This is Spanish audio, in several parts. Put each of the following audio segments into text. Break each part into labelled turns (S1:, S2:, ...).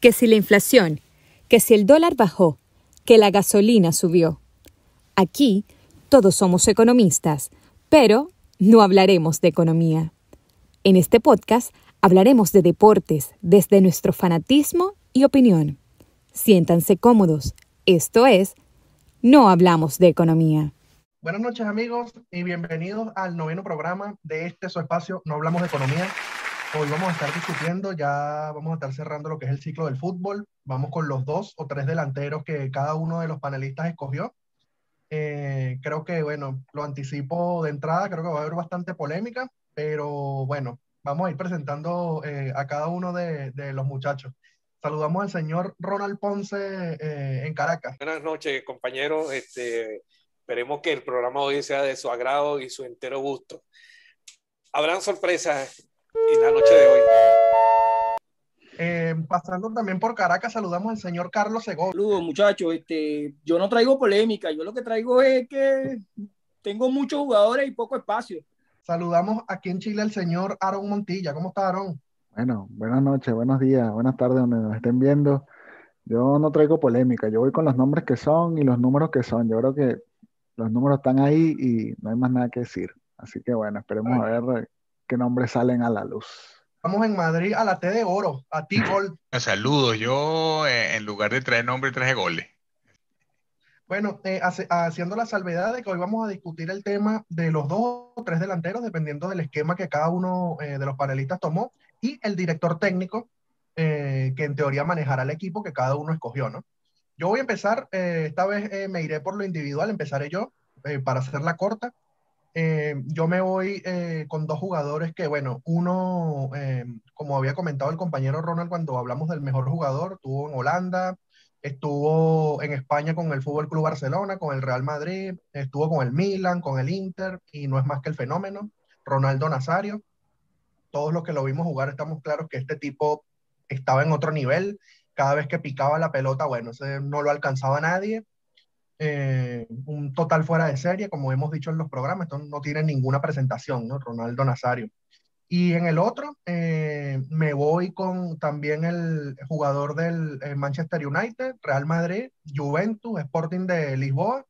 S1: que si la inflación, que si el dólar bajó, que la gasolina subió. Aquí todos somos economistas, pero no hablaremos de economía. En este podcast hablaremos de deportes desde nuestro fanatismo y opinión. Siéntanse cómodos. Esto es, no hablamos de economía.
S2: Buenas noches amigos y bienvenidos al noveno programa de este espacio No hablamos de economía. Hoy vamos a estar discutiendo, ya vamos a estar cerrando lo que es el ciclo del fútbol. Vamos con los dos o tres delanteros que cada uno de los panelistas escogió. Eh, creo que, bueno, lo anticipo de entrada, creo que va a haber bastante polémica, pero bueno, vamos a ir presentando eh, a cada uno de, de, los muchachos. Saludamos al señor Ronald Ponce eh, en Caracas.
S3: Buenas noches, compañeros. Este, esperemos que el programa hoy sea de su agrado y su entero gusto. Habrán sorpresas en la noche de hoy.
S2: Eh, pasando también por Caracas, saludamos al señor Carlos Segó.
S4: Saludos, muchachos. Este, yo no traigo polémica, yo lo que traigo es que tengo muchos jugadores y poco espacio.
S2: Saludamos aquí en Chile al señor Aaron Montilla. ¿Cómo está, Aaron?
S5: Bueno, buenas noches, buenos días, buenas tardes donde nos estén viendo. Yo no traigo polémica, yo voy con los nombres que son y los números que son. Yo creo que los números están ahí y no hay más nada que decir. Así que bueno, esperemos a ver qué nombres salen a la luz.
S2: Estamos en Madrid a la T de oro, a ti gol.
S6: Saludos, yo eh, en lugar de traer nombres traje goles.
S2: Bueno, eh, hace, haciendo la salvedad de que hoy vamos a discutir el tema de los dos o tres delanteros, dependiendo del esquema que cada uno eh, de los panelistas tomó, y el director técnico, eh, que en teoría manejará el equipo que cada uno escogió, ¿no? Yo voy a empezar, eh, esta vez me iré por lo individual, empezaré yo, para hacerla corta. Yo me voy con dos jugadores que, bueno, uno, como había comentado el compañero Ronald cuando hablamos del mejor jugador, tuvo en Holanda, estuvo en España con el Fútbol Club Barcelona, con el Real Madrid, estuvo con el Milan, con el Inter, y no es más que el fenómeno, Ronaldo Nazario. Todos los que lo vimos jugar estamos claros que este tipo estaba en otro nivel. Cada vez que picaba la pelota, bueno, no lo alcanzaba nadie. Eh, un total fuera de serie, como hemos dicho en los programas, esto no tiene ninguna presentación, ¿no? Ronaldo Nazario. Y en el otro, eh, me voy con también el jugador del eh, Manchester United, Real Madrid, Juventus, Sporting de Lisboa,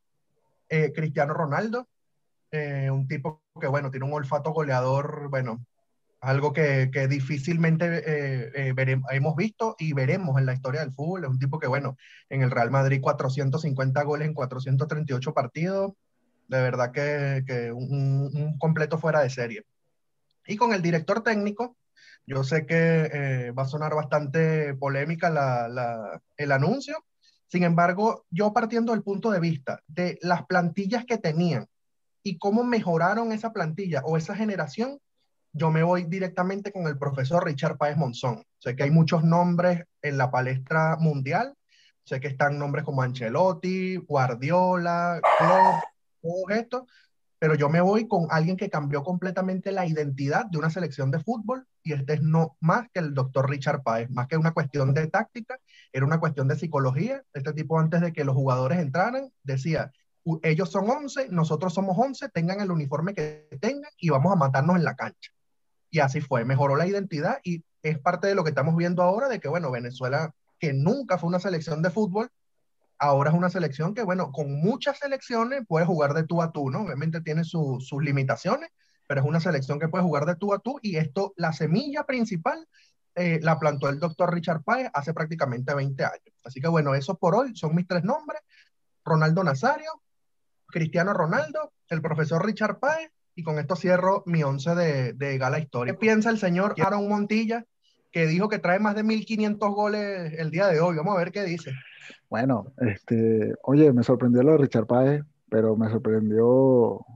S2: Cristiano Ronaldo, un tipo que, bueno, tiene un olfato goleador, bueno, algo que, que difícilmente hemos visto y veremos en la historia del fútbol. Es un tipo que, bueno, en el Real Madrid 450 goles en 438 partidos, de verdad que, que un, completo fuera de serie. Y con el director técnico, yo sé que eh, va a sonar bastante polémica la, el anuncio, sin embargo, yo partiendo del punto de vista de las plantillas que tenían y cómo mejoraron esa plantilla o esa generación, yo me voy directamente con el profesor Richard Páez Monzón. Sé que hay muchos nombres en la palestra mundial, sé que están nombres como Ancelotti, Guardiola, Klopp, todos estos, pero yo me voy con alguien que cambió completamente la identidad de una selección de fútbol y este es no más que el doctor Richard Páez, más que una cuestión de táctica, era una cuestión de psicología. Este tipo antes de que los jugadores entraran decía, ellos son 11, nosotros somos 11, tengan el uniforme que tengan y vamos a matarnos en la cancha. Y así fue, mejoró la identidad y es parte de lo que estamos viendo ahora de que, bueno, Venezuela, que nunca fue una selección de fútbol, ahora es una selección que, bueno, con muchas selecciones puede jugar de tú a tú, ¿no? Obviamente tiene sus limitaciones, pero es una selección que puede jugar de tú a tú y esto, la semilla principal, eh, la plantó el doctor Richard Páez hace prácticamente 20 años. Así que bueno, eso por hoy son mis tres nombres, Ronaldo Nazario, Cristiano Ronaldo, el profesor Richard Páez, y con esto cierro mi once de, de Gala Historia. ¿Qué piensa el señor Aaron Montilla, que dijo que trae más de 1.500 goles el día de hoy? Vamos a ver qué dice.
S5: Bueno, este, oye, me sorprendió lo de Richard Páez, pero me sorprendió,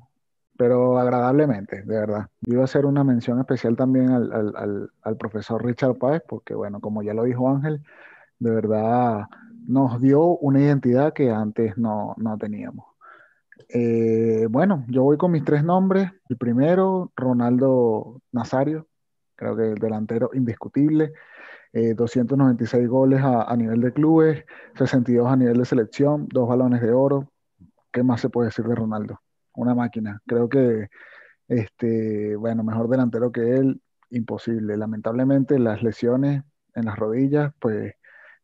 S5: pero agradablemente, de verdad. Yo iba a hacer una mención especial también al, al, al, profesor Richard Páez, porque bueno, como ya lo dijo Ángel, de verdad nos dio una identidad que antes no, no teníamos. Eh, bueno, yo voy con mis tres nombres. El primero, Ronaldo Nazario, creo que el delantero indiscutible. 296 eh, goles a, nivel de clubes, 62 a nivel de selección, dos balones de oro. ¿Qué más se puede decir de Ronaldo? Una máquina. Creo que, este, bueno, mejor delantero que él, imposible. Lamentablemente las lesiones en las rodillas, pues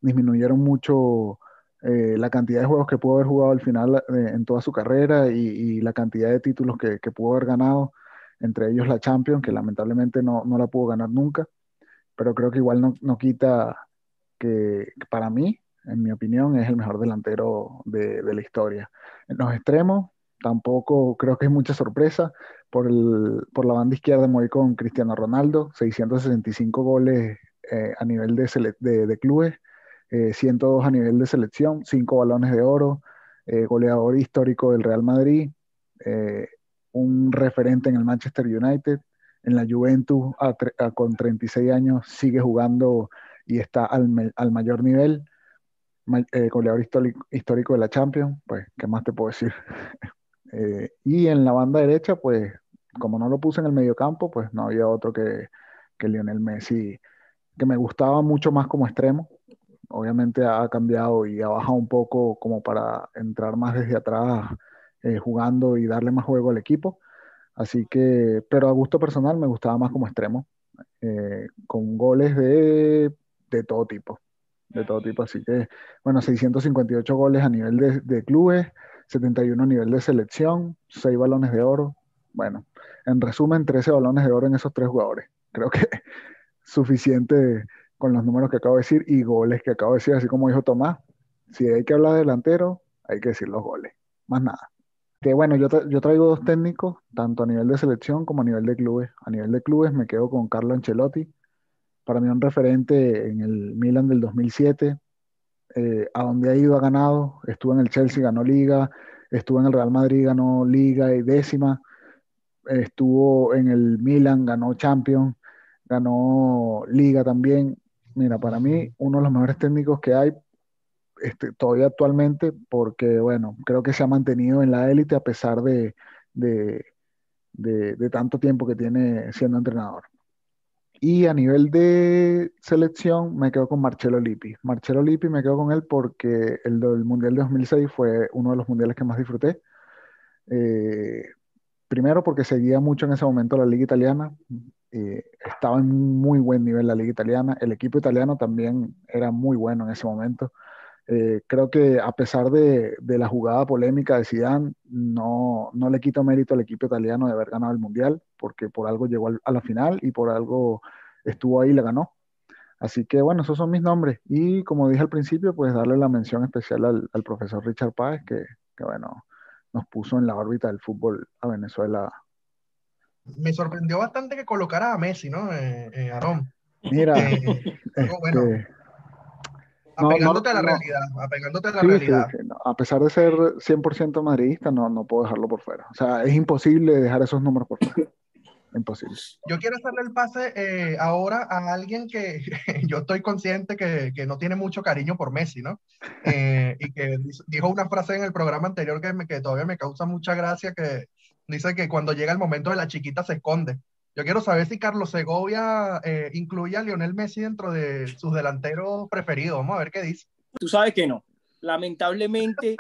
S5: disminuyeron mucho eh, la cantidad de juegos que pudo haber jugado al final eh, en toda su carrera y, la cantidad de títulos que, pudo haber ganado, entre ellos la Champions, que lamentablemente no, la pudo ganar nunca, pero creo que igual no, quita que, para mí, en mi opinión, es el mejor delantero de, la historia. En los extremos, tampoco creo que es mucha sorpresa. Por, el, por la banda izquierda me con Cristiano Ronaldo, 665 goles eh, a nivel de, de clubes 102 eh, a nivel de selección, 5 balones de oro, eh, goleador histórico del Real Madrid, eh, un referente en el Manchester United, en la Juventus con 36 años sigue jugando y está al, mayor nivel, goleador histórico, histórico, de la Champions, pues, ¿qué más te puedo decir? y en la banda derecha, pues, como no lo puse en el medio campo, pues no había otro que, que Lionel Messi, que me gustaba mucho más como extremo, obviamente ha cambiado y ha bajado un poco como para entrar más desde atrás eh, jugando y darle más juego al equipo. Así que, pero a gusto personal me gustaba más como extremo, eh, con goles de, de, todo tipo, de todo tipo. Así que, bueno, 658 goles a nivel de, de clubes, 71 a nivel de selección, 6 balones de oro. Bueno, en resumen, 13 balones de oro en esos tres jugadores. Creo que suficiente con los números que acabo de decir y goles que acabo de decir, así como dijo Tomás. Si hay que hablar de delantero, hay que decir los goles, más nada. Que bueno, yo, yo traigo dos técnicos, tanto a nivel de selección como a nivel de clubes. A nivel de clubes me quedo con Carlo Ancelotti, para mí un referente en el Milan del 2007, eh, a donde ha ido ha ganado, estuvo en el Chelsea, ganó liga, estuvo en el Real Madrid, ganó liga y décima, estuvo en el Milan, ganó Champions, ganó liga también, mira, para mí uno de los mejores técnicos que hay este, todavía actualmente, porque bueno, creo que se ha mantenido en la élite a pesar de, de, de, tanto tiempo que tiene siendo entrenador. Y a nivel de selección me quedo con Marcelo Lippi. Marcelo Lippi me quedo con él porque el del Mundial de 2006 fue uno de los mundiales que más disfruté. Eh, primero porque seguía mucho en ese momento la liga italiana, eh, estaba en muy buen nivel la liga italiana, el equipo italiano también era muy bueno en ese momento. Eh, creo que a pesar de, la jugada polémica de Zidane, no, le quito mérito al equipo italiano de haber ganado el Mundial, porque por algo llegó a la final y por algo estuvo ahí y le ganó. Así que bueno, esos son mis nombres. Y como dije al principio, pues darle la mención especial al, profesor Richard Páez, que, bueno, nos puso en la órbita del fútbol a Venezuela
S2: me sorprendió bastante que colocara a Messi, ¿no? Eh, eh Aarón.
S5: Mira, eh,
S2: bueno, este, apegándote a la realidad, apegándote a la realidad.
S5: A pesar de ser 100% madridista, no, no puedo dejarlo por fuera. O sea, es imposible dejar esos números por fuera. Imposible.
S2: Yo quiero hacerle el pase eh, ahora a alguien que yo estoy consciente que, que, no tiene mucho cariño por Messi, ¿no? y que dijo una frase en el programa anterior que, me, que todavía me causa mucha gracia, que dice que cuando llega el momento de la chiquita se esconde. Yo quiero saber si Carlos Segovia eh, incluye a Lionel Messi dentro de sus delanteros preferidos. Vamos a ver qué dice.
S4: Tú sabes que no, lamentablemente,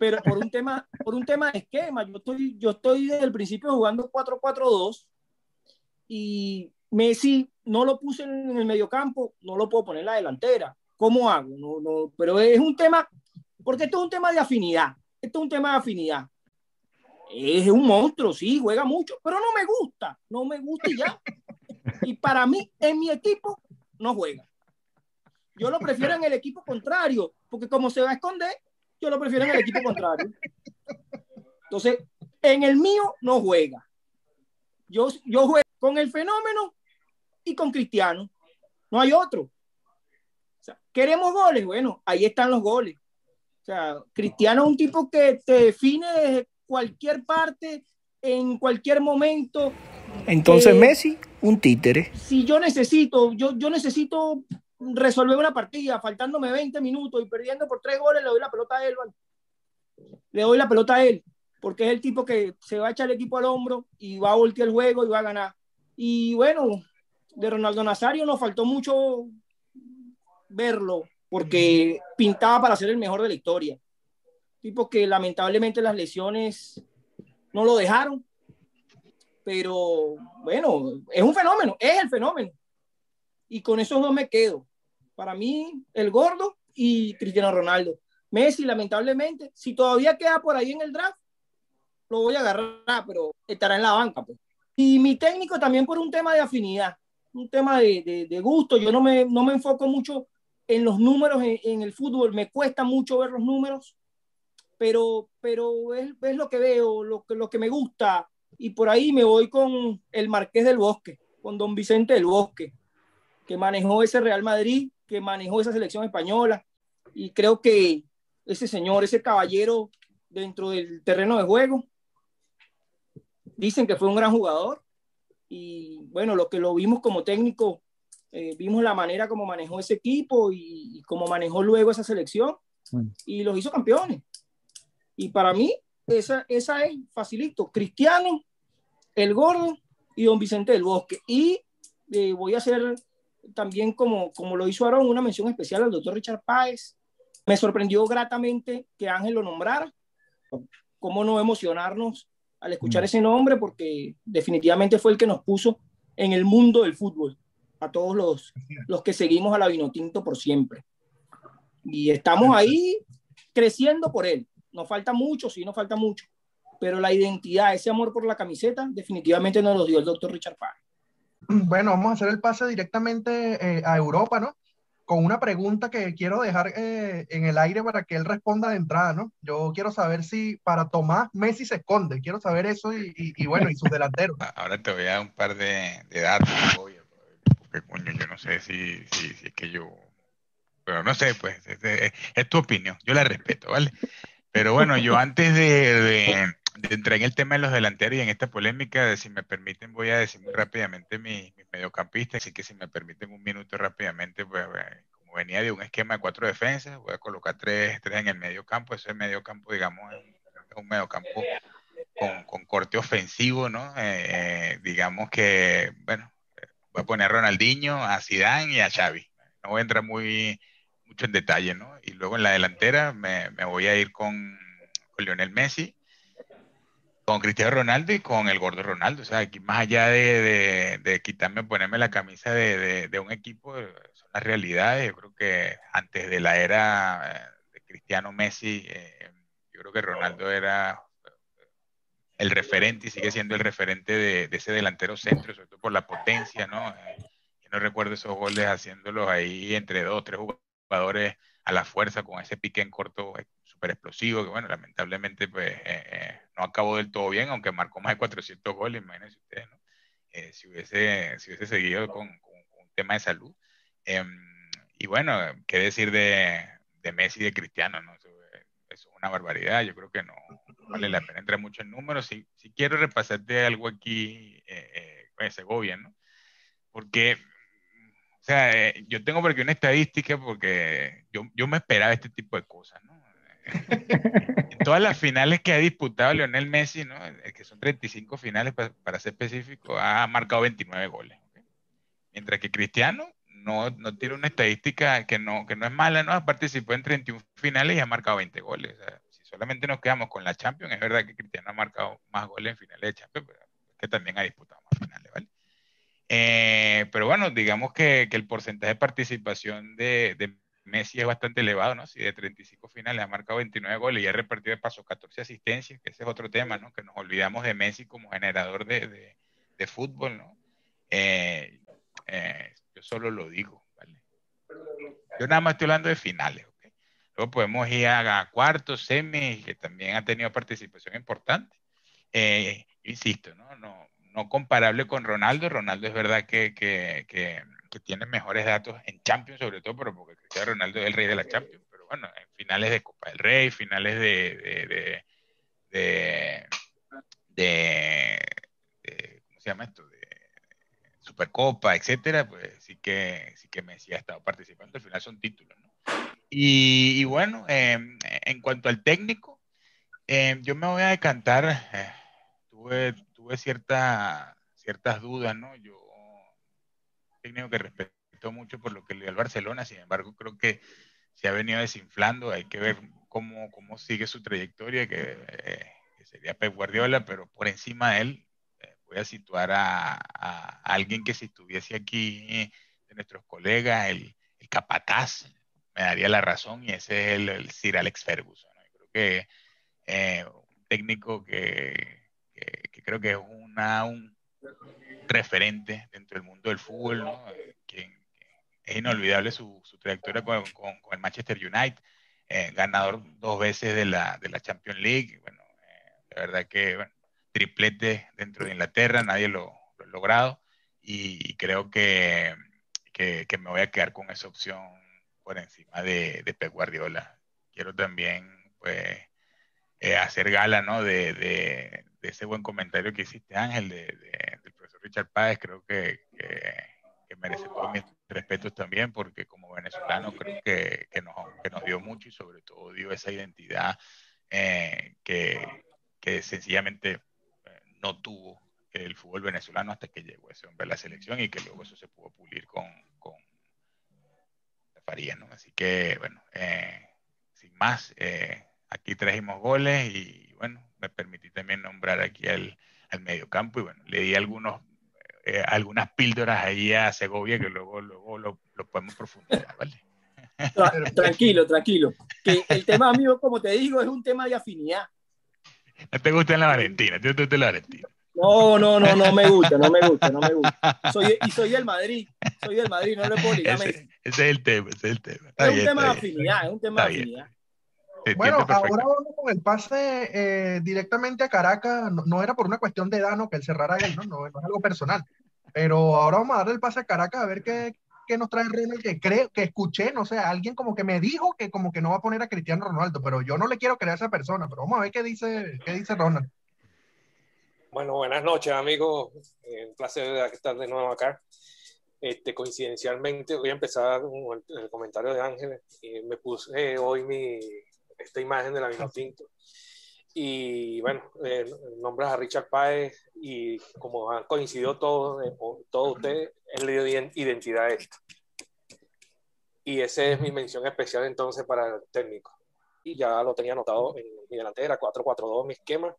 S4: pero por un tema, por un tema de esquema. Yo estoy, yo estoy desde el principio jugando 4-4-2 y Messi no lo puse en el mediocampo, no lo puedo poner en la delantera. ¿Cómo hago? No, no, pero es un tema, porque esto es un tema de afinidad. Esto es un tema de afinidad es un monstruo, sí, juega mucho, pero no me gusta, no me gusta y ya. Y para mí, en mi equipo, no juega. Yo lo prefiero en el equipo contrario, porque como se va a esconder, yo lo prefiero en el equipo contrario. Entonces, en el mío no juega. Yo, yo juego con el fenómeno y con Cristiano. No hay otro. ¿Queremos goles? Bueno, ahí están los goles. O sea, Cristiano es un tipo que te define cualquier parte, en cualquier momento.
S7: Entonces eh, Messi, un títere.
S4: Si yo necesito, yo, yo necesito resolver una partida, faltándome 20 minutos y perdiendo por tres goles, le doy la pelota a él. Le doy la pelota a él, porque es el tipo que se va a echar el equipo al hombro y va a voltear el juego y va a ganar. Y bueno, de Ronaldo Nazario nos faltó mucho verlo, porque pintaba para ser el mejor de la historia tipo que lamentablemente las lesiones no lo dejaron. Pero bueno, es un fenómeno, es el fenómeno. Y con esos dos me quedo. Para mí, el gordo y Cristiano Ronaldo. Messi, lamentablemente, si todavía queda por ahí en el draft, lo voy a agarrar, pero estará en la banca. Pues. Y mi técnico también por un tema de afinidad, un tema de, de, gusto. Yo no me, no me enfoco mucho en los números en, el fútbol, me cuesta mucho ver los números, pero, pero es, es, lo que veo, lo que, lo que me gusta. Y por ahí me voy con el Marqués del Bosque, con don Vicente del Bosque, que manejó ese Real Madrid, que manejó esa selección española. Y creo que ese señor, ese caballero dentro del terreno de juego. Dicen que fue un gran jugador y bueno, lo que lo vimos como técnico, eh, vimos la manera como manejó ese equipo y, cómo manejó luego esa selección y los hizo campeones. Y para mí, esa, esa es facilito. Cristiano, el gordo y don Vicente del Bosque. Y eh, voy a hacer también, como, como lo hizo Aaron, una mención especial al doctor Richard Páez, me sorprendió gratamente que Ángel lo nombrara. ¿Cómo no emocionarnos al escuchar mm. ese nombre? Porque definitivamente fue el que nos puso en el mundo del fútbol, a todos los, los que seguimos a la Vinotinto por siempre. Y estamos ahí creciendo por él. Nos falta mucho, sí, nos falta mucho. Pero la identidad, ese amor por la camiseta, definitivamente nos lo dio el doctor Richard Páez.
S2: Bueno, vamos a hacer el pase directamente eh, a Europa, ¿no? con una pregunta que quiero dejar eh, en el aire para que él responda de entrada, ¿no? Yo quiero saber si para Tomás Messi se esconde, quiero saber eso y, bueno, y sus delanteros.
S6: Ahora te voy a dar un par de, datos, porque coño, yo no sé si, si, es que yo, pero no sé, pues es, tu opinión, yo la respeto, ¿vale? Pero bueno, yo antes de, de entrar en el tema de los delanteros y en esta polémica, si me permiten, voy a decir muy rápidamente mi, mi mediocampista, así que si me permiten un minuto rápidamente, pues, como venía de un esquema de cuatro defensas, voy a colocar tres, tres en el medio campo, ese medio campo, digamos, es un, un medio campo con, con, corte ofensivo, ¿no? Eh, eh, digamos que, bueno, voy a poner a Ronaldinho, a Zidane y a Xavi. No voy a entrar muy mucho en detalle, ¿no? Y luego en la delantera me, me voy a ir con, con Lionel Messi, con Cristiano Ronaldo y con el gordo Ronaldo. O sea, aquí más allá de, de, quitarme, ponerme la camisa de, de, un equipo, son las realidades. Yo creo que antes de la era eh, de Cristiano Messi, eh, yo creo que Ronaldo era el referente y sigue siendo el referente de, ese delantero centro, sobre todo por la potencia, ¿no? Eh, no recuerdo esos goles haciéndolos ahí entre dos, tres jugadores a la fuerza con ese pique en corto súper explosivo, que bueno, lamentablemente pues eh, eh, no acabó del todo bien, aunque marcó más de 400 goles, imagínense ustedes, ¿no? Eh, si, hubiese, si hubiese seguido con, un tema de salud. Em, y bueno, qué decir de, Messi de Cristiano, ¿no? Eso, es una barbaridad, yo creo que no, vale la pena entrar mucho en números. Si, si quiero repasarte algo aquí con ese gobierno, Porque o sea, yo tengo por aquí una estadística porque yo, yo me esperaba este tipo de cosas, ¿no? en todas las finales que ha disputado Lionel Messi, ¿no? que son 35 finales para, ser específico, ha marcado 29 goles. Mientras que Cristiano no, no, tiene una estadística que no, que no es mala, ¿no? Participó en 31 finales y ha marcado 20 goles. si solamente nos quedamos con la Champions, es verdad que Cristiano ha marcado más goles en finales de Champions, pero es que también ha disputado más finales, ¿vale? Eh, pero bueno, digamos que, que, el porcentaje de participación de, de Messi es bastante elevado, ¿no? Si de 35 finales ha marcado 29 goles y ha repartido de paso 14 asistencias, que ese es otro tema, ¿no? Que nos olvidamos de Messi como generador de, de, fútbol, ¿no? Eh, eh, yo solo lo digo, ¿vale? Yo nada más estoy hablando de finales, ¿ok? Luego podemos ir a, cuartos, semis, que también ha tenido participación importante. Eh, insisto, ¿no? No, no comparable con Ronaldo. Ronaldo es verdad que, que, que que tiene mejores datos en Champions, sobre todo, pero porque Cristiano Ronaldo es el rey de la Champions. Pero bueno, en finales de Copa del Rey, finales de, de, de, ¿cómo se llama esto? De Supercopa, etcétera, pues sí que, sí que Messi ha estado participando. Al final son títulos, ¿no? Y, bueno, em, en cuanto al técnico, em, yo me voy a decantar. Eh, tuve, tuve cierta, ciertas dudas, ¿no? Yo técnico que respeto mucho por lo que le dio al Barcelona, sin embargo creo que se ha venido desinflando, hay que ver cómo, cómo sigue su trayectoria, que, eh, sería Pep Guardiola, pero por encima de él eh, voy a situar a, alguien que si estuviese aquí de nuestros colegas, el, el capataz, me daría la razón y ese es el, el Sir Alex Ferguson. Creo que eh, un técnico que, que, creo que es una, un referente dentro del mundo del fútbol, ¿no? Quien, es inolvidable su, su trayectoria con, con, el Manchester United, eh, ganador dos veces de la, de la Champions League, bueno, eh, la verdad que bueno, triplete dentro de Inglaterra, nadie lo, lo ha logrado y creo que, que, que, me voy a quedar con esa opción por encima de, de Pep Guardiola. Quiero también pues eh, hacer gala ¿no? de, de, de, ese buen comentario que hiciste Ángel de, del profesor Richard Páez, creo que, que merece todos mis respetos también, porque como venezolano creo que, que, nos, que nos dio mucho y sobre todo dio esa identidad eh, que, que sencillamente eh, no tuvo el fútbol venezolano hasta que llegó ese hombre a la selección y que luego eso se pudo pulir con, con Faría, ¿no? Así que, bueno, eh, sin más, eh, aquí trajimos goles y, bueno, me permití también nombrar aquí al, al mediocampo y, bueno, le di algunos eh, algunas píldoras ahí a Segovia que luego, luego lo, lo podemos profundizar, ¿vale?
S4: Tranquilo, tranquilo. Que el tema mío, como te digo, es un tema de afinidad.
S6: No te gusta en la Valentina, te gusta en la Valentina.
S4: No, no, no, no me gusta, no me gusta, no me gusta. Soy, y soy del Madrid, soy del Madrid, no le puedo
S6: ese, ese, es el tema, ese es el tema.
S4: Está es bien, un tema de afinidad, es un tema de afinidad.
S2: Bueno, ahora vamos con el pase eh, directamente a Caracas. No, no, era por una cuestión de Dano que él cerrara él, ¿no? No, no es algo personal. Pero ahora vamos a darle el pase a Caracas a ver qué, qué nos trae Ronald, que creo, que escuché, no sé, alguien como que me dijo que como que no va a poner a Cristiano Ronaldo, pero yo no le quiero creer a esa persona, pero vamos a ver qué dice, qué dice Ronald.
S3: Bueno, buenas noches, amigos. Eh, un placer estar de nuevo acá. Este, coincidencialmente, voy a empezar con el, el comentario de Ángel. Y me puse hoy mi, esta imagen de la misma tinto. Y bueno, eh, nombras a Richard Páez y como han coincidido todos, eh, ustedes, él le dio identidad a esto. Y esa es mi mención especial entonces para el técnico. Y ya lo tenía anotado en mi delantera, 4-4-2, mi esquema.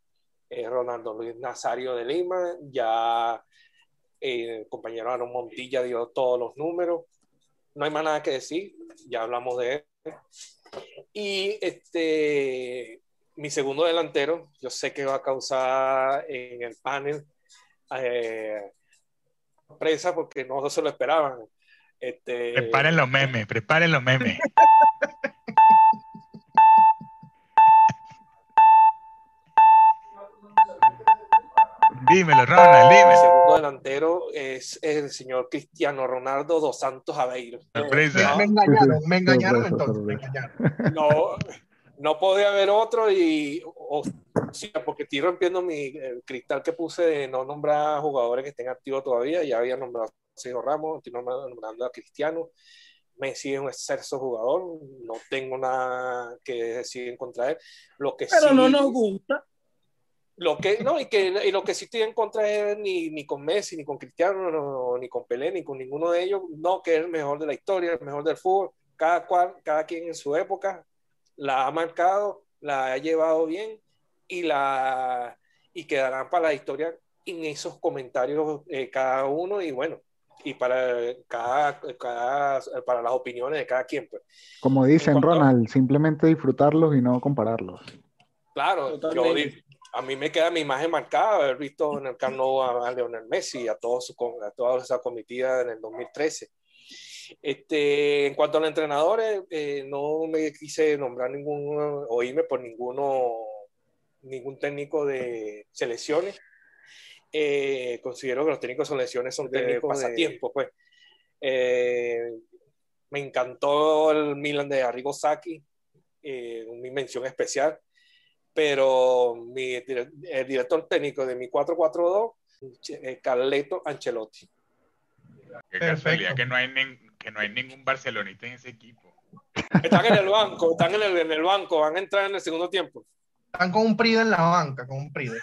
S3: Eh, Ronaldo Luis Nazario de Lima, ya eh, el compañero Aaron Montilla dio todos los números. No hay más nada que decir, ya hablamos de él. Y este, mi segundo delantero, yo sé que va a causar en el panel eh, sorpresa porque no se lo esperaban. Este,
S6: preparen los memes, preparen los memes. Dímelo, Ronald, dímelo.
S3: El segundo delantero es el señor Cristiano Ronaldo dos Santos Aveiro.
S2: Me, me engañaron, me engañaron entonces, me engañaron.
S3: No, no podía haber otro y, o, sí, porque estoy rompiendo mi el cristal que puse de no nombrar jugadores que estén activos todavía. Ya había nombrado a Sergio Ramos, estoy nombrando a Cristiano. Messi es un excelso jugador, no tengo nada que decir en contra de él. Lo que
S4: Pero
S3: sí,
S4: no nos gusta.
S3: Lo que, no, y, que, y lo que sí estoy en contra es ni, ni con Messi, ni con Cristiano, no, ni con Pelé, ni con ninguno de ellos. No, que es el mejor de la historia, el mejor del fútbol. Cada, cual, cada quien en su época la ha marcado, la ha llevado bien y, la, y quedarán para la historia en esos comentarios eh, cada uno y bueno, y para cada, cada, para las opiniones de cada quien. Pues.
S5: Como dicen, cuanto, Ronald, simplemente disfrutarlos y no compararlos.
S3: Claro, yo, a mí me queda mi imagen marcada haber visto en el Camp Nou a, Leonel Messi, a, todos, a toda esa comitiva en el 2013. Este, en cuanto a los entrenadores, eh, no me quise nombrar ningún, oírme por ninguno, ningún técnico de selecciones. Eh, considero que los técnicos de selecciones son técnicos de pasatiempo, pues. Eh, me encantó el Milan de Arrigo Sacchi, eh, mi mención especial, pero mi, el director técnico de mi 4-4-2, Carleto Ancelotti.
S6: Qué casualidad que no hay que no hay ningún barcelonista en ese equipo.
S3: Están en el banco, están en el, en el banco, van a entrar en el segundo tiempo.
S2: Están con un PRIDE en la banca, con un PRIDE.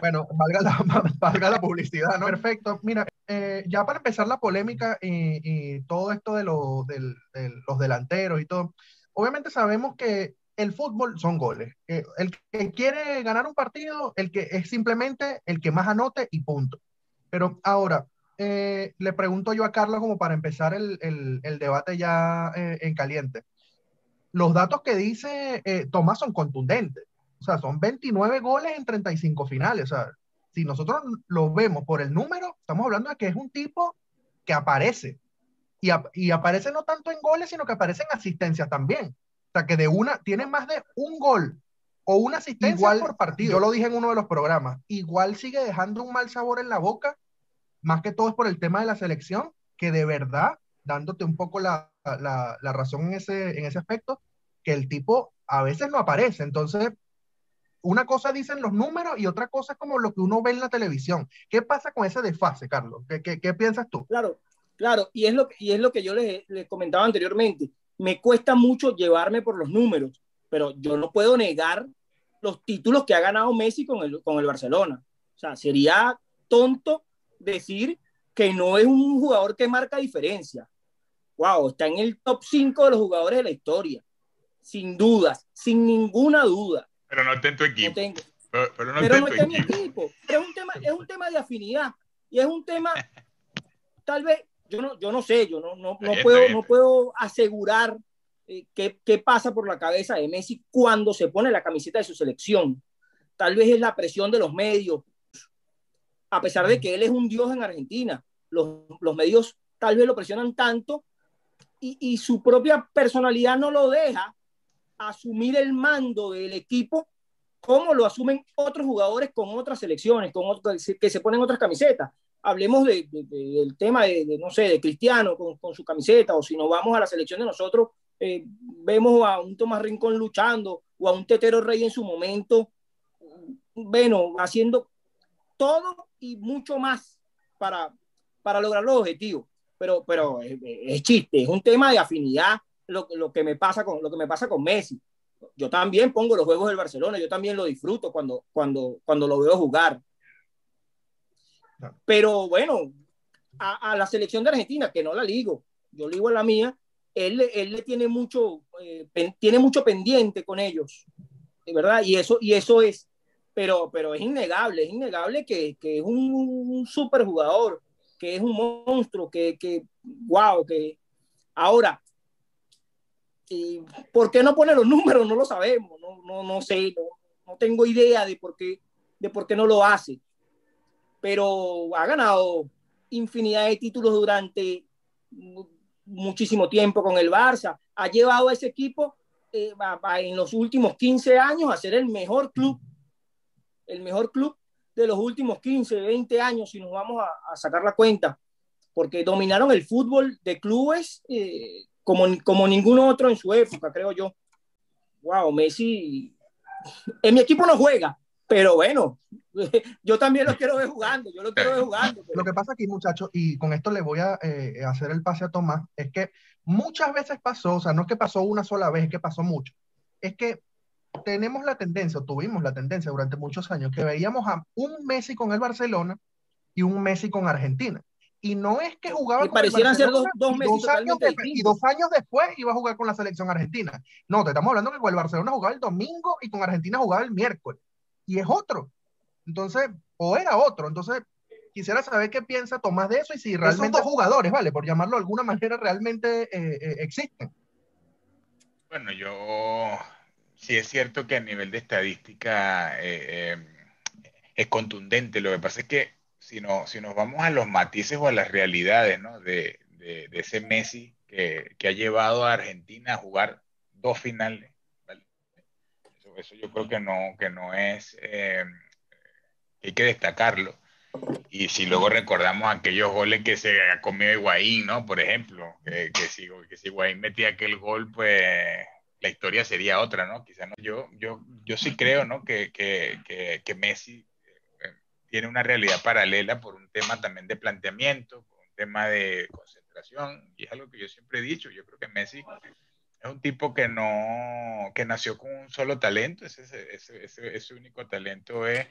S2: Bueno, valga la, valga la publicidad, ¿no? Perfecto. Mira, eh, ya para empezar la polémica y, y todo esto de, lo, de, de, los delanteros y todo, obviamente sabemos que el fútbol son goles. Eh, el que quiere ganar un partido, el que es simplemente el que más anote y punto. Pero ahora, eh, le pregunto yo a Carlos como para empezar el, el, debate ya eh, en caliente. Los datos que dice eh, Tomás son contundentes. O sea, son 29 goles en 35 finales. O sea, si nosotros lo vemos por el número, estamos hablando de que es un tipo que aparece. Y, y aparece no tanto en goles, sino que aparece en asistencias también. O sea, que de una, tiene más de un gol o una asistencia por partido. Yo lo dije en uno de los programas. Igual sigue dejando un mal sabor en la boca más que todo es por el tema de la selección, que de verdad, dándote un poco la, la, la razón en ese, en ese aspecto, que el tipo a veces no aparece. Entonces, una cosa dicen los números y otra cosa es como lo que uno ve en la televisión. ¿Qué pasa con ese desfase, Carlos? ¿Qué, qué, qué piensas tú?
S4: Claro, claro, y es lo, y es lo que yo les, les, comentaba anteriormente. Me cuesta mucho llevarme por los números, pero yo no puedo negar los títulos que ha ganado Messi con el, con el Barcelona. O sea, sería tonto decir que no es un jugador que marca diferencia. Wow, está en el top 5 de los jugadores de la historia. Sin dudas, sin ninguna duda.
S6: Pero no está en tu equipo.
S4: No tengo.
S6: Pero, pero no
S4: Pero
S6: está
S4: no está en mi
S6: equipo.
S4: equipo. Es un tema, es un tema de afinidad. Y es un tema, tal vez, yo no, yo no sé, yo no, no, no puedo,
S6: bien.
S4: no puedo asegurar eh, qué, qué pasa por la cabeza de Messi cuando se pone la camiseta de su selección. Tal vez es la presión de los medios, a pesar de que él es un dios en Argentina. Los, los medios tal vez lo presionan tanto y, y su propia personalidad no lo deja asumir el mando del equipo como lo asumen otros jugadores con otras selecciones, con otro- que se ponen otras camisetas. Hablemos de, de- de- del tema de, no sé, de Cristiano con, su camiseta, o si nos vamos a la selección de nosotros, eh, vemos a un Tomás Rincón luchando, o a un Tetero Rey en su momento, bueno, haciendo todo y mucho más para, para lograr los objetivos. Pero, pero es, es chiste, es un tema de afinidad lo, lo, que me pasa con, lo que me pasa con Messi. Yo también pongo los juegos del Barcelona, yo también lo disfruto cuando, cuando, cuando lo veo jugar. Pero bueno, a, la selección de Argentina, que no la ligo, yo ligo a la mía, él, él le tiene mucho, eh, tiene mucho pendiente con ellos, de verdad, y eso, y eso es, pero, pero es innegable, es innegable que, que es un, un super jugador, que es un monstruo, que, que wow, que ahora, y ¿por qué no pone los números? No lo sabemos, no, no, no sé, no, no tengo idea de por, qué, de por qué no lo hace, pero ha ganado infinidad de títulos durante muchísimo tiempo con el Barça, ha llevado a ese equipo eh, en los últimos 15 años a ser el mejor club, el mejor club de los últimos 15, 20 años, si nos vamos a, a sacar la cuenta, porque dominaron el fútbol de clubes eh, como, como ningún otro en su época, creo yo. Wow, Messi, en mi equipo no juega, pero bueno, yo también lo quiero ver jugando, yo lo quiero ver jugando. Pero...
S2: Lo que pasa aquí, muchachos, y con esto le voy a eh, hacer el pase a Tomás, es que muchas veces pasó, o sea, no es que pasó una sola vez, es que pasó mucho. Es que tenemos la tendencia, o tuvimos la tendencia durante muchos años, que veíamos a un Messi con el Barcelona y un Messi con Argentina. Y no es que jugaba
S4: y parecieran ser dos, dos,
S2: y dos, años de, y dos años después iba a jugar con la selección argentina. No, te estamos hablando que con el Barcelona jugaba el domingo y con Argentina jugaba el miércoles. Y es otro. Entonces, o era otro. Entonces, quisiera saber qué piensa Tomás de eso y si realmente dos jugadores, ¿vale? Por llamarlo de alguna manera, realmente eh, eh, existen.
S6: Bueno, yo sí es cierto que a nivel de estadística eh, es contundente. Lo que pasa es que si, no, si nos vamos a los matices o a las realidades ¿no? de, de, de, ese Messi que, que, ha llevado a Argentina a jugar dos finales, ¿vale? eso, eso, yo creo que no, que no es, eh, hay que destacarlo. Y si luego recordamos aquellos goles que se ha comido Higuaín, ¿no? Por ejemplo, que, que, si, que si Higuaín metía aquel gol, pues la historia sería otra, ¿no? Quizás no, yo, yo, yo sí creo, ¿no? Que, que, que, Messi tiene una realidad paralela por un tema también de planteamiento, por un tema de concentración, y es algo que yo siempre he dicho, yo creo que Messi es un tipo que no, que nació con un solo talento, ese, ese, ese, ese único talento es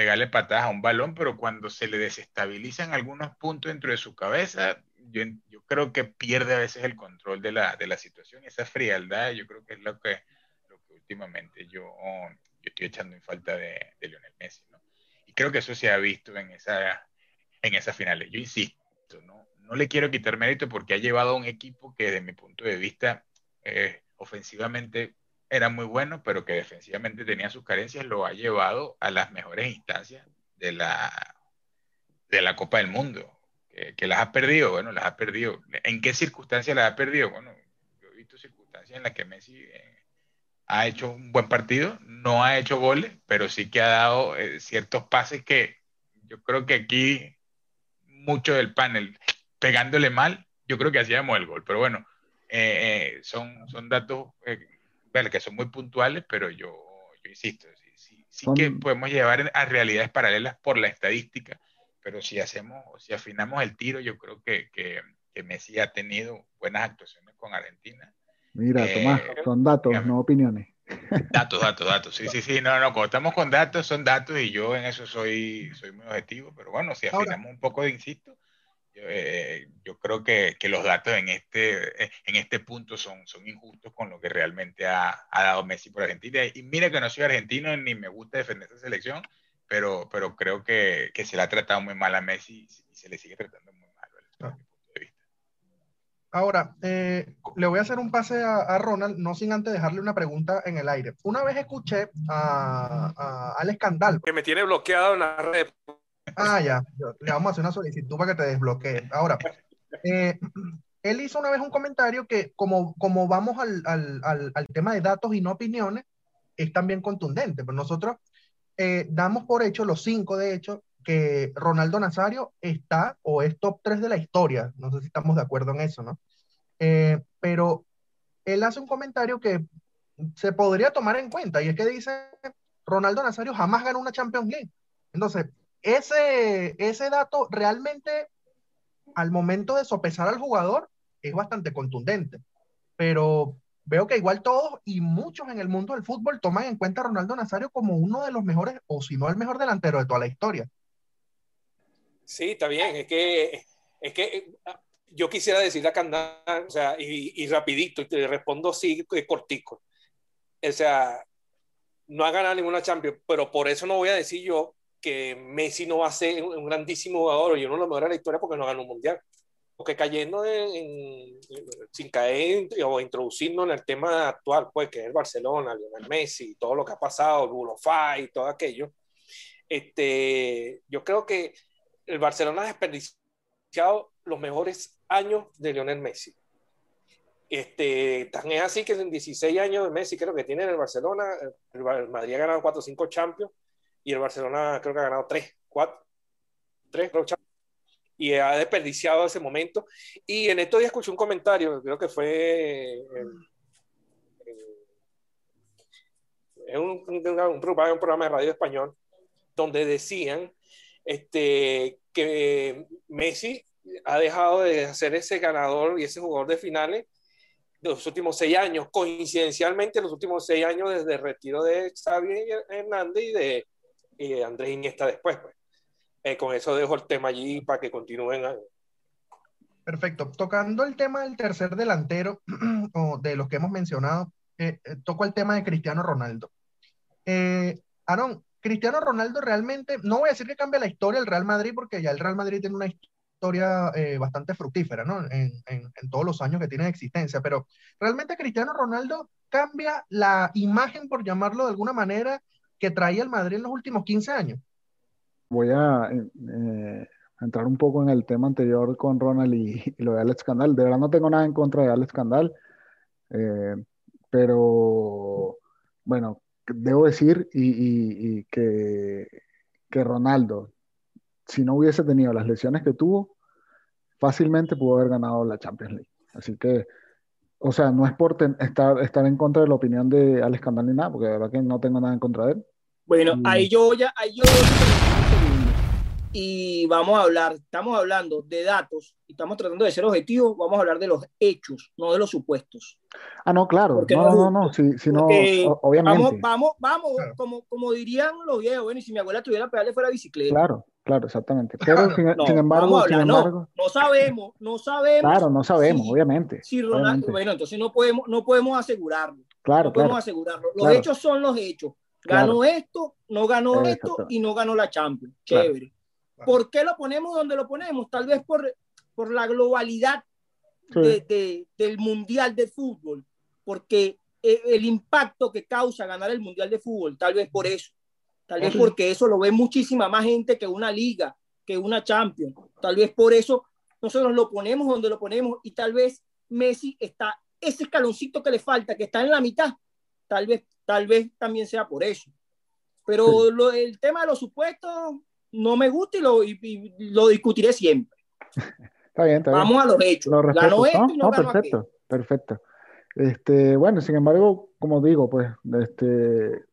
S6: pegarle patadas a un balón, pero cuando se le desestabilizan algunos puntos dentro de su cabeza, yo, yo creo que pierde a veces el control de la, de la situación, esa frialdad yo creo que es lo que, lo que últimamente yo, yo estoy echando en falta de, de Lionel Messi, ¿no? Y creo que eso se ha visto en, esa, en esas finales. Yo insisto, no, no le quiero quitar mérito porque ha llevado a un equipo que desde mi punto de vista eh, ofensivamente era muy bueno, pero que defensivamente tenía sus carencias, lo ha llevado a las mejores instancias de la, de la Copa del Mundo. Que, las ha perdido, bueno, las ha perdido. ¿En qué circunstancias las ha perdido? Bueno, yo he visto circunstancias en las que Messi eh, ha hecho un buen partido, no ha hecho goles, pero sí que ha dado eh, ciertos pases que yo creo que aquí mucho del panel pegándole mal, yo creo que hacíamos el gol. Pero bueno, eh, son, son datos que son muy puntuales, pero yo, yo insisto, sí, sí, que podemos llevar a realidades paralelas por la estadística, pero si hacemos, si afinamos el tiro, yo creo que, que, Messi ha tenido buenas actuaciones con Argentina.
S5: Mira, eh, Tomás, son datos, no opiniones.
S6: Datos, datos, datos. Sí, sí, sí. No, no, cuando estamos con datos, son datos y yo en eso soy, soy muy objetivo. Pero bueno, si afinamos un poco, de insisto, eh, yo creo que, que, los datos en este, en este punto son, son injustos con lo que realmente ha, ha, dado Messi por Argentina. Y mira que no soy argentino ni me gusta defender esa selección, pero, pero creo que, que se le ha tratado muy mal a Messi y se le sigue tratando muy mal desde ah.
S2: Ahora, eh, le voy a hacer un pase a, a, Ronald, no sin antes dejarle una pregunta en el aire. Una vez escuché a, a, al escándalo.
S3: Que me tiene bloqueado en la red
S2: Ah, ya. Le vamos a hacer una solicitud para que te desbloquee. Ahora, eh, él hizo una vez un comentario que, como, como vamos al, al, al, tema de datos y no opiniones, es también contundente. Pero nosotros eh, damos por hecho, los cinco de hecho, que Ronaldo Nazario está o es top 3 de la historia. No sé si estamos de acuerdo en eso, ¿no? Eh, pero él hace un comentario que se podría tomar en cuenta y es que dice, Ronaldo Nazario jamás ganó una Champions League. Entonces, ese, ese dato realmente al momento de sopesar al jugador es bastante contundente, pero veo que igual todos y muchos en el mundo del fútbol toman en cuenta a Ronaldo Nazario como uno de los mejores, o si no el mejor delantero de toda la historia.
S3: Sí, está bien, es que, es que yo quisiera decir la candada, o sea, y, rapidito, y te respondo sí, cortico. O sea, no ha ganado ninguna Champions, pero por eso no voy a decir yo que Messi no va a ser un, grandísimo jugador y uno de los mejores de la historia porque no ganó un mundial. Porque cayendo en, sin caer o introduciendo en el tema actual, pues que es el Barcelona, Lionel Messi, todo lo que ha pasado, el Bulofai y todo aquello, este, yo creo que el Barcelona ha desperdiciado los mejores años de Lionel Messi. Este, tan es así que en 16 años de Messi creo que tiene en el Barcelona, el Madrid ha ganado 4 o 5 Champions, y el Barcelona creo que ha ganado tres, cuatro, tres, creo, y ha desperdiciado ese momento. Y en estos días escuché un comentario, creo que fue en, un, un, programa de radio español, donde decían este, que Messi ha dejado de ser ese ganador y ese jugador de finales de los últimos seis años, coincidencialmente los últimos seis años desde el retiro de Xavi Hernández y de, y Andrés Iniesta después. Pues. Eh, con eso dejo el tema allí para que continúen.
S2: Perfecto. Tocando el tema del tercer delantero, de los que hemos mencionado, eh, eh, toco el tema de Cristiano Ronaldo. Eh, Aaron, Cristiano Ronaldo realmente, no voy a decir que cambia la historia del Real Madrid, porque ya el Real Madrid tiene una historia bastante fructífera, ¿no? En, en, en, todos los años que tiene de existencia, pero realmente Cristiano Ronaldo cambia la imagen, por llamarlo de alguna manera, que traía el Madrid en los últimos 15 años.
S5: Voy a eh, entrar un poco en el tema anterior con Ronald y, lo de Alex Candal. De verdad no tengo nada en contra de Alex Candal, eh, pero bueno, debo decir y, que, que Ronaldo, si no hubiese tenido las lesiones que tuvo, fácilmente pudo haber ganado la Champions League. Así que o sea, no es por estar, estar en contra de la opinión de Alex Candal ni nada, porque de verdad que no tengo nada en contra de él.
S4: Bueno, ahí yo ya, ahí yo y vamos a hablar, estamos hablando de datos y estamos tratando de ser objetivos, vamos a hablar de los hechos, no de los supuestos.
S5: Ah, no, claro, no, no, no, no, si, si no, obviamente.
S4: Vamos, vamos, vamos, como, como dirían los viejos, bueno, y si mi abuela tuviera pedales fuera bicicleta.
S5: Claro, claro, exactamente. Pero sin, sin embargo, sin embargo
S4: no, no, sabemos, no sabemos.
S5: Claro, no sabemos, obviamente.
S4: Si Ronaldo, bueno, entonces no podemos, no podemos asegurarlo.
S5: Claro,
S4: no podemos asegurarlo. Los hechos son los hechos. Ganó esto, no ganó esto y no ganó la Champions. Chévere. ¿Por qué lo ponemos donde lo ponemos? Tal vez por, por la globalidad de, del Mundial de Fútbol, porque e, el impacto que causa ganar el Mundial de Fútbol, tal vez por eso, tal vez porque eso lo ve muchísima más gente que una liga, que una Champions, tal vez por eso nosotros lo ponemos donde lo ponemos y tal vez Messi está, ese escaloncito que le falta, que está en la mitad, tal vez, tal vez también sea por eso. Pero lo, el tema de los supuestos no me gusta y lo, y, lo discutiré siempre.
S5: Está bien, está
S4: bien. Vamos a los hechos.
S5: Lo respeto. no, perfecto, perfecto. Este, bueno, sin embargo, como digo, pues, este,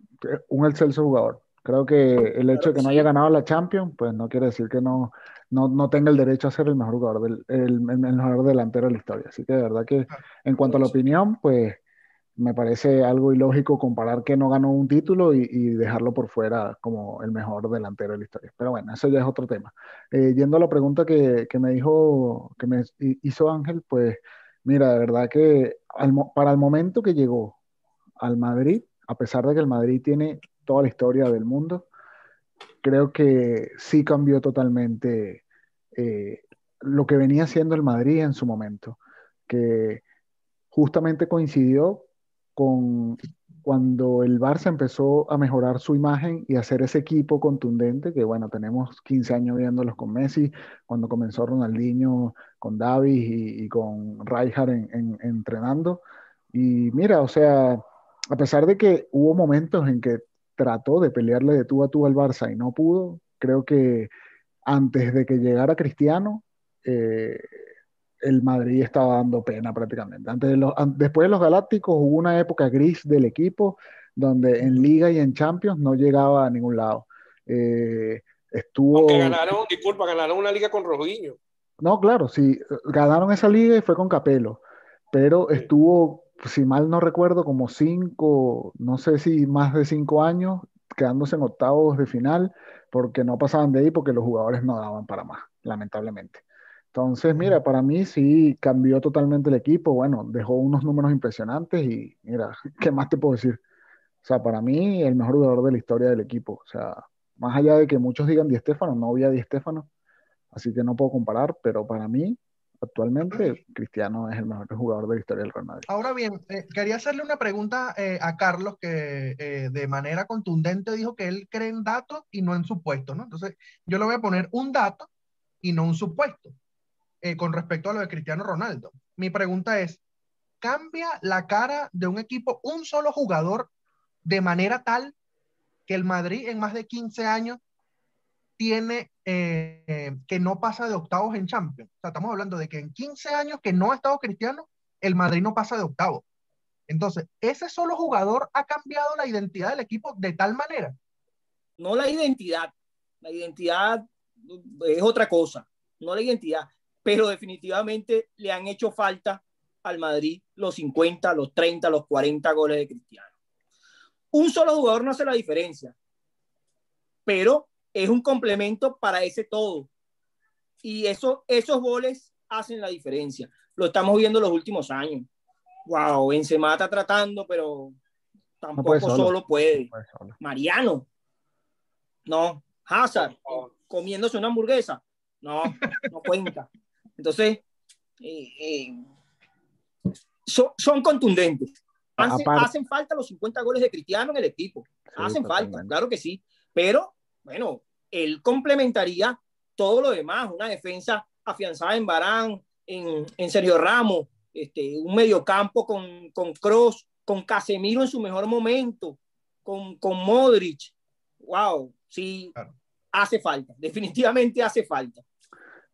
S5: un excelso jugador. Creo que el hecho de que no haya ganado la Champions, pues no quiere decir que no, no, no tenga el derecho a ser el mejor jugador, del, el, mejor delantero de la historia. Así que de verdad que en cuanto a la opinión, pues me parece algo ilógico comparar que no ganó un título y, dejarlo por fuera como el mejor delantero de la historia. Pero bueno, eso ya es otro tema. Eh, yendo a la pregunta que, que, me dijo, que me hizo Ángel, pues mira, de verdad que para el momento que llegó al Madrid, a pesar de que el Madrid tiene toda la historia del mundo, creo que sí cambió totalmente eh, lo que venía siendo el Madrid en su momento, que justamente coincidió con cuando el Barça empezó a mejorar su imagen y hacer ese equipo contundente, que bueno, tenemos 15 años viéndolos con Messi, cuando comenzó Ronaldinho con David y, con Rijkaard en, entrenando. Y mira, o sea, a pesar de que hubo momentos en que trató de pelearle de tú a tú al Barça y no pudo. Creo que antes de que llegara Cristiano, eh, el Madrid estaba dando pena prácticamente. Antes de los, después de los Galácticos hubo una época gris del equipo donde en Liga y en Champions no llegaba a ningún lado. Eh, estuvo...
S3: ganaron, disculpa, ganaron una liga con Rojiño.
S5: No, claro, sí, ganaron esa liga y fue con Capelo, pero estuvo si mal no recuerdo, como cinco, no sé si más de cinco años, quedándose en octavos de final, porque no pasaban de ahí, porque los jugadores no daban para más, lamentablemente. Entonces, mira, para mí sí cambió totalmente el equipo, bueno, dejó unos números impresionantes y mira, ¿qué más te puedo decir? O sea, para mí el mejor jugador de la historia del equipo, o sea, más allá de que muchos digan Di Stéfano, no había Di Stéfano, así que no puedo comparar, pero para mí actualmente Cristiano es el mejor jugador de la historia del Real Madrid.
S2: Ahora bien, eh, quería hacerle una pregunta eh, a Carlos que eh, de manera contundente dijo que él cree en datos y no en supuestos, ¿no? Entonces, yo le voy a poner un dato y no un supuesto con respecto a lo de Cristiano Ronaldo. Mi pregunta es, ¿cambia la cara de un equipo un solo jugador de manera tal que el Madrid en más de 15 años tiene eh, que no pasa de octavos en Champions. O sea, estamos hablando de que en 15 años que no ha estado Cristiano, el Madrid no pasa de octavos. Entonces, ese solo jugador ha cambiado la identidad del equipo de tal manera.
S4: No la identidad. La identidad es otra cosa, no la identidad. Pero definitivamente le han hecho falta al Madrid los 50, los 30, los 40 goles de Cristiano. Un solo jugador no hace la diferencia, pero es un complemento para ese todo. Y eso, esos goles hacen la diferencia. Lo estamos viendo los últimos años. Wow, Benzema está tratando, pero tampoco solo. puede. Mariano. No. Hazard, comiéndose una hamburguesa. No, no cuenta. Entonces, eh, eh, son, contundentes. Hacen, falta los 50 goles de Cristiano en el equipo. hacen falta, claro que sí. Pero, bueno, él complementaría todo lo demás, una defensa afianzada en Barán, en, en Sergio Ramos, este, un mediocampo con, con Cross, con Casemiro en su mejor momento, con, con Modric. Wow, sí, hace falta, definitivamente hace falta.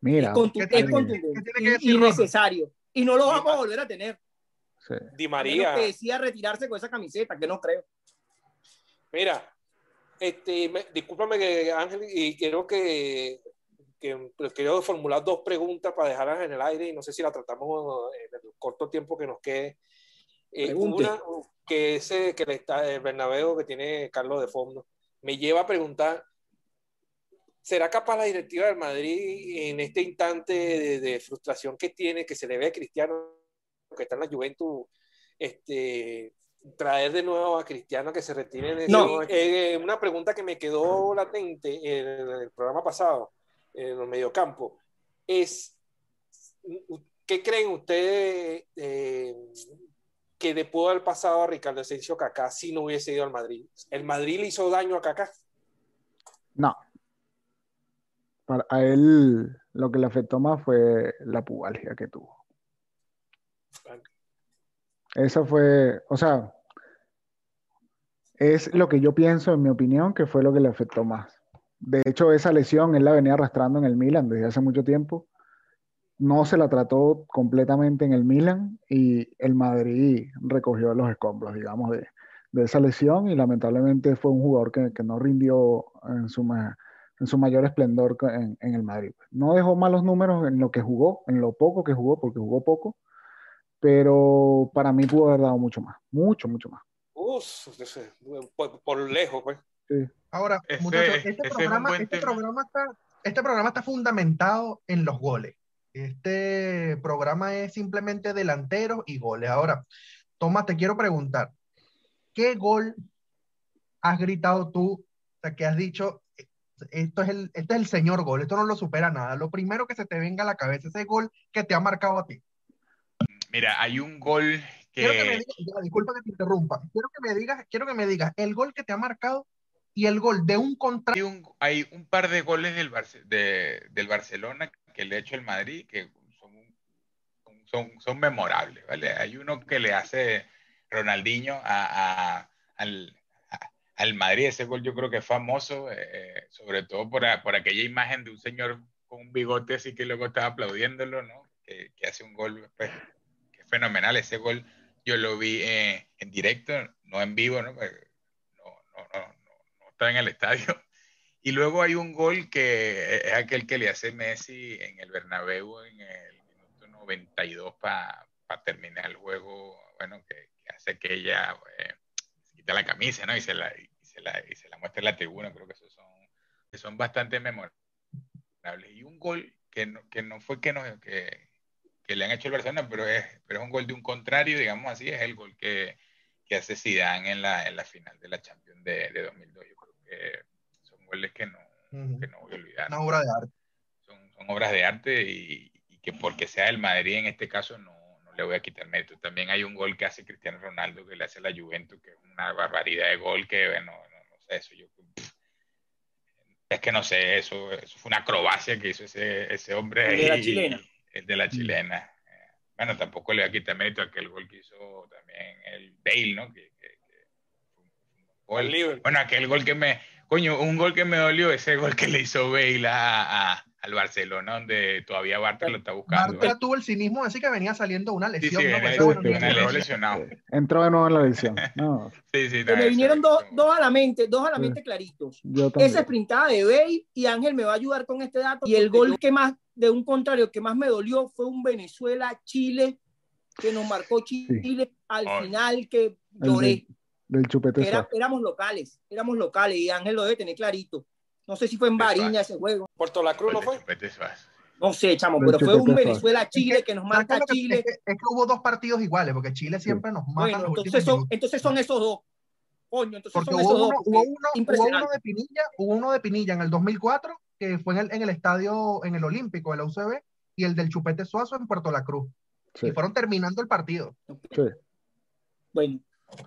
S5: Mira,
S4: es, contundente, y, necesario. Y no lo vamos a volver a tener.
S3: Di María.
S4: Que decía retirarse con esa camiseta, que no creo.
S3: Mira, este, discúlpame, Ángel, y quiero que, que pues, quiero formular dos preguntas para dejarlas en el aire y no sé si la tratamos en el corto tiempo que nos quede. Eh, una, que ese que está el Bernabéu que tiene Carlos de fondo, me lleva a preguntar, ¿será capaz la directiva del Madrid en este instante de, de frustración que tiene, que se le ve a Cristiano, que está en la Juventus, este, traer de nuevo a Cristiano que se retire no. Eh, una pregunta que me quedó latente en el programa pasado, en el mediocampo, es ¿qué creen ustedes eh, que le pudo haber pasado a Ricardo Asensio Kaká si no hubiese ido al Madrid? ¿El Madrid le hizo daño a Kaká?
S5: No. Para a él lo que le afectó más fue la pubalgia que tuvo. Eso fue, o sea, es lo que yo pienso, en mi opinión, que fue lo que le afectó más. De hecho, esa lesión él la venía arrastrando en el Milan desde hace mucho tiempo. No se la trató completamente en el Milan y el Madrid recogió los escombros, digamos, de, de esa lesión y lamentablemente fue un jugador que, que no rindió en su, en su mayor esplendor en, en, el Madrid. No dejó malos números en lo que jugó, en lo poco que jugó, porque jugó poco, pero para mí pudo haber dado mucho más, mucho, mucho más.
S3: Uf, por, por lejos, pues.
S5: Sí.
S2: Ahora,
S6: Ese-
S2: muchachos, este,
S6: es
S2: programa,
S6: buen
S2: este,
S6: tema.
S2: programa está, este programa está fundamentado en los goles. Este programa es simplemente delanteros y goles. Ahora, Tomás, te quiero preguntar, ¿qué gol has gritado tú? O sea, que has dicho, esto es el, este es el señor gol, esto no lo supera nada. Lo primero que se te venga a la cabeza, ese gol que te ha marcado a ti.
S6: Mira, hay un gol
S2: Quiero que me
S6: que
S2: digas, ya, disculpa que te interrumpa, quiero que me digas, quiero que me digas el gol que te ha marcado y el gol de un contra
S6: hay un, hay un par de goles del, Barce- de- del Barcelona que le ha hecho el Madrid que son, son, son memorables, ¿vale? Hay uno que le hace Ronaldinho a, a- al, al Madrid, ese gol yo creo que es famoso, eh, sobre todo por, por aquella imagen de un señor con un bigote así que luego estaba aplaudiéndolo, ¿no? Que, hace un gol pues, que es fenomenal, ese gol yo lo vi eh, en directo, no en vivo, ¿no? Porque no, no, no, no, no estaba en el estadio. Y luego hay un gol que es aquel que le hace Messi en el Bernabéu en el minuto 92 para terminar el juego, bueno, que, hace que ella eh, quita la camisa, ¿no? Y se la, y se la, y se la muestra en la tribuna, creo que esos son, que son bastante memorables. Y un gol que no, que no fue que, nos, que, que le han hecho el Barcelona, pero es, pero es un gol de un contrario, digamos así, es el gol que, que hace Zidane en la, en la final de la Champions de, de 2002. Yo creo que son goles que no, que no voy a olvidar.
S2: una obra de arte.
S6: Son, son obras de arte y, y que porque sea el Madrid en este caso no le voy a quitar mérito. También hay un gol que hace Cristiano Ronaldo que le hace a la Juventus, que es una barbaridad de gol que, bueno, no, no sé, eso yo... pff, es que no sé, eso, eso fue una acrobacia que hizo ese, ese hombre
S4: El de la chilena.
S6: El de la chilena. Eh, Bueno, tampoco le voy a quitar mérito a aquel gol que hizo también el Bale, ¿no? Que, que- que.
S3: Liverpool.
S6: Bueno, aquel gol que me, coño, un gol que me dolió, ese gol que le hizo Bale a, a- al Barcelona, donde todavía Bartra lo está buscando.
S2: Bartra tuvo el cinismo de decir que venía saliendo una lesión.
S6: sí,
S5: sí,
S6: lesionado.
S5: Entró de nuevo en la edición. No,
S6: Sí, sí, no,
S4: me vinieron dos, dos a la mente, dos a la
S5: Sí.
S4: mente claritos. Esa sprintada de Bale y Ángel me va a ayudar con este dato. Y el gol que más, de un contrario, que más me dolió fue un Venezuela-Chile que nos marcó Chile al final que
S5: El
S4: lloré.
S5: del, del chupete
S4: era- éramos locales, éramos locales y Ángel lo debe tener clarito. No sé si fue en Bariña ese juego.
S3: Puerto La Cruz no
S6: de
S3: fue.
S4: No sé, chamo, pero fue un. Venezuela-Chile que nos
S2: ¿Sabes qué
S4: marca
S2: es lo que-
S4: Chile.
S2: Es que, es que hubo dos partidos iguales, porque Chile siempre nos mata
S4: Bueno, entonces son, entonces son esos dos. Coño, entonces
S2: Porque
S4: son
S2: hubo
S4: esos dos.
S2: uno,
S4: porque
S2: hubo, uno, hubo uno de Pinilla, hubo uno de Pinilla en el 2004, que fue en el, en el estadio, en el Olímpico de la UCB, y el del Chupete Suazo en Puerto La Cruz.
S5: Sí,
S2: Y fueron terminando el partido.
S5: sí.
S4: Bueno,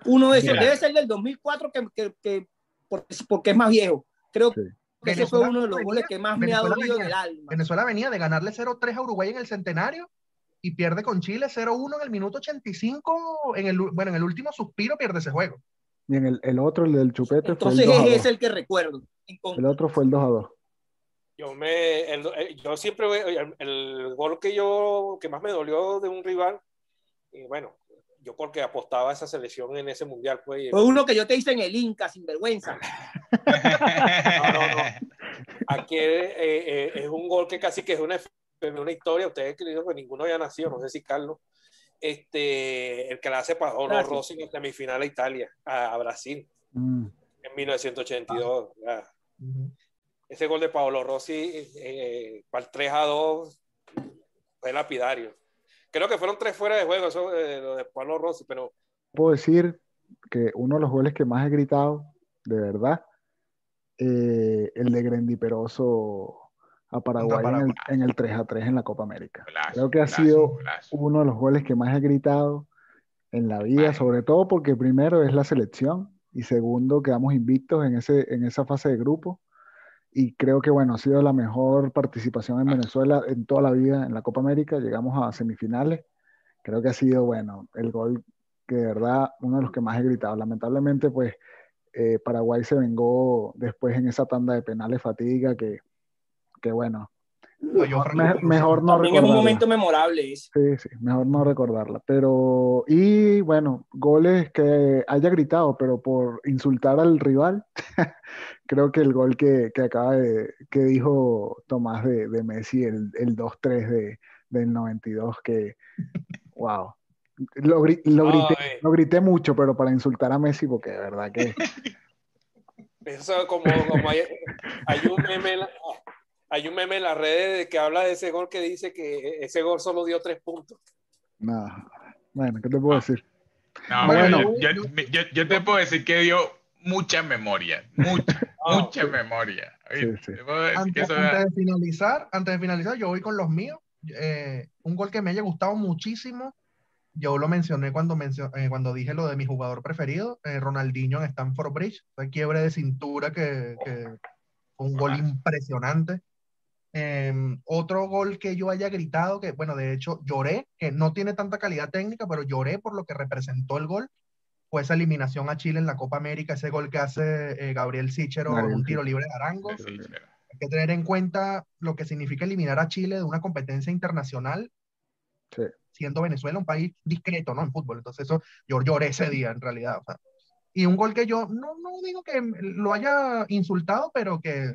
S4: uno de esos
S6: Mira.
S4: debe ser del 2004 que, que, que- porque, porque es más viejo. Creo
S5: Sí.
S4: Que ese fue
S2: Venezuela
S4: uno de los
S2: venía-
S4: goles que más me ha
S2: Venezuela
S4: dolido en
S2: venía-
S4: el alma.
S2: Venezuela venía de ganarle 0-3 a Uruguay en el centenario y pierde con Chile 0-1 en el minuto 85. En el, bueno, en el último suspiro pierde ese juego.
S5: Y en el, el otro, el del chupete,
S4: Entonces
S5: fue el 2 a
S4: es
S5: 2.
S4: ese el que recuerdo.
S5: El otro fue el 2 a 2.
S3: Yo me, el- eh, yo siempre veo- el, el gol que yo que más me dolió de un rival, y bueno, yo porque apostaba a esa selección en ese mundial, pues,
S4: Fue uno que yo te hice en el Inca, sin vergüenza.
S3: no, no. aquel eh, eh, es un gol que casi que es una, una historia. Ustedes creen que ninguno había nacido, no sé si Carlos. Este, el que la hace Paolo
S4: Gracias.
S3: Rossi en la semifinal a Italia, a, a Brasil,
S5: Mm,
S3: en 1982. ya.
S2: Ujú.
S3: Ese gol de Paolo Rossi eh, para el 3 a 2 fue lapidario. Creo que fueron tres fuera de juego, eso eh, lo de Paolo Rossi, pero
S5: Puedo decir que uno de los goles que más he gritado, de verdad, eh, el de Grendy Peroso a Paraguay, en el-. En, el, 3 a 3 en la Copa América. Creo que ha sido uno de los goles que más he gritado en la vida, sobre todo porque primero es la selección y segundo quedamos invictos en ese, en esa fase de grupo. Y creo que, bueno, ha sido la mejor participación en
S6: Ah.
S5: Venezuela en toda la vida en la Copa América. Llegamos a semifinales. Creo que ha sido, bueno, el gol que de verdad uno de los que más he gritado. Lamentablemente, pues eh, Paraguay se vengó después en esa tanda de penales fatiga que, que bueno, me- mejor no
S4: También es un
S5: recordarla.
S4: momento memorable ese.
S5: Sí, sí, mejor no recordarla. Pero, y bueno, goles que haya gritado, pero por insultar al rival, creo que el gol que, que acaba de, que dijo Tomás de, de Messi, el, el 2-3 de, del 92, que, wow. Lo, gri- lo
S3: No,
S5: grité,
S3: eh.
S5: lo grité mucho, pero para insultar a Messi, porque de verdad que
S3: Eso como, como hay, hay un meme en la- hay un meme en las redes de que habla de ese gol que dice que ese gol solo dio tres puntos.
S5: no. Bueno, ¿qué te puedo decir?
S6: No,
S2: Bueno,
S6: bueno, yo,
S2: yo-
S6: yo- yo- yo te puedo decir que dio mucha memoria, mucha,
S3: Ah,
S6: mucha memoria.
S5: Sí, sí.
S2: Antes, de finalizar, antes de finalizar, yo voy con los míos. Eh, un gol que me haya gustado muchísimo. Yo lo mencioné cuando, mencio- eh, cuando dije lo de mi jugador preferido, eh, Ronaldinho en Stamford Bridge. Esa quiebre de cintura que, que fue un gol impresionante. Eh, otro gol que yo haya gritado, que bueno, de hecho lloré, que no tiene tanta calidad técnica, pero lloré por lo que representó el gol, fue esa eliminación a Chile en la Copa América, ese gol que hace eh, Gabriel Sichero
S5: Gabriel
S2: un tiro libre de Arango. Hay que tener en cuenta lo que significa eliminar a Chile de una competencia internacional,
S5: Sí.
S2: siendo Venezuela un país discreto, ¿no? En fútbol. Entonces, eso yo lloré ese día, en realidad. o sea. Y un gol que yo no, no digo que lo haya insultado, pero que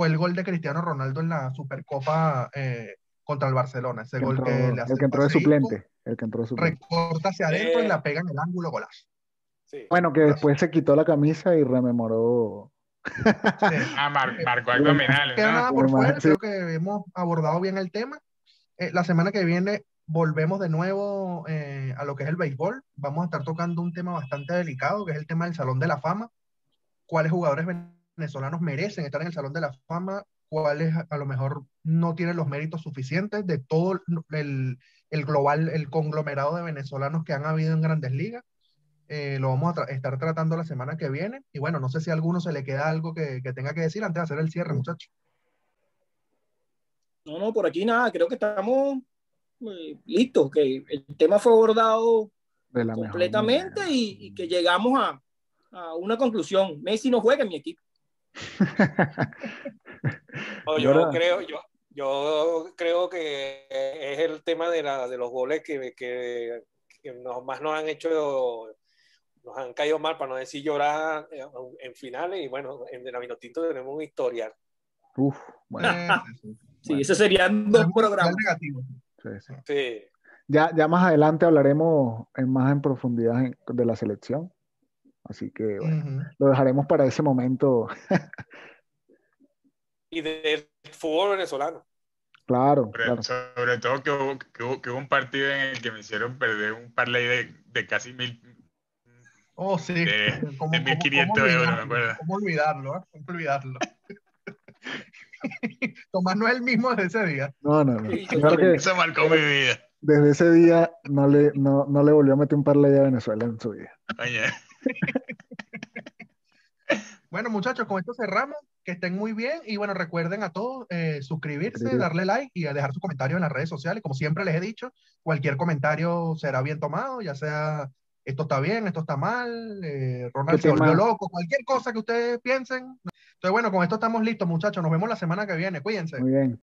S2: fue el gol de Cristiano Ronaldo en la Supercopa eh, contra el Barcelona. Ese
S5: Que
S2: gol
S5: entró-
S2: que le hace
S5: el que entró de suplente, el que entró de suplente.
S2: recorta hacia adentro y
S3: Eh.
S2: la pega en el ángulo golazo.
S3: Sí.
S5: Bueno, que después se quitó la camisa y rememoró.
S2: Sí.
S6: Ah, mar- marcó abdominales,
S2: queda
S6: ¿no?
S2: nada por fuera, creo que hemos abordado bien el tema. Eh, la semana que viene volvemos de nuevo eh, a lo que es el béisbol. Vamos a estar tocando un tema bastante delicado, que es el tema del Salón de la Fama. ¿Cuáles jugadores venezolanos merecen estar en el Salón de la Fama? ¿Cuáles a lo mejor no tienen los méritos suficientes de todo el, el global, el conglomerado de venezolanos que han habido en grandes ligas? Eh, lo vamos a tra- estar tratando la semana que viene. Y bueno, no sé si a alguno se le queda algo que, que tenga que decir antes de hacer el cierre, muchachos.
S4: No, no, por aquí nada, creo que estamos eh, listos, que el tema fue abordado completamente y, y que llegamos a, a una conclusión. Messi no juega en mi equipo.
S3: No, yo
S5: ahora-
S3: creo, yo, yo creo que es el tema de, la, de los goles que, que, que nos, más nos han hecho, nos han caído mal, para no decir llorar eh, en finales. Y bueno, en la Vinotinto tenemos un historial.
S5: Uf, bueno,
S2: Eh, sí,
S5: Bueno.
S4: esos serían dos programas.
S2: negativo.
S5: sí, sí.
S3: Sí.
S5: Ya, ya más adelante hablaremos en más en profundidad en- de la selección. Así que bueno, lo dejaremos para ese momento.
S3: Y del fútbol venezolano.
S5: Claro,
S6: Sobre,
S5: claro.
S6: sobre todo que hubo, que, hubo, que hubo un partido en el que me hicieron perder un parlay de, de casi mil.
S2: Oh, sí.
S6: De-
S2: ¿Cómo-
S6: de
S2: cómo-
S6: 1500
S2: cómo
S6: euros, me acuerdo.
S2: ¿Cómo olvidarlo? eh? ¿Cómo olvidarlo? Tomás no es el mismo desde ese día.
S5: No, no, no. Que
S6: Eso marcó mi vida.
S5: desde ese día no le, no, no le volvió a meter un parlay a Venezuela en su vida.
S6: Oye,
S2: Bueno, muchachos, con esto cerramos. Que estén muy bien. Y bueno, recuerden a todos eh, suscribirse, darle like y a dejar su comentario en las redes sociales. Como siempre les he dicho, cualquier comentario será bien tomado, ya sea esto está bien, esto está mal, eh, Ronald
S5: ¿Qué
S2: se volvió loco, cualquier cosa que ustedes piensen. Entonces, bueno, con esto estamos listos, muchachos. Nos vemos la semana que viene. Cuídense.
S5: Muy bien.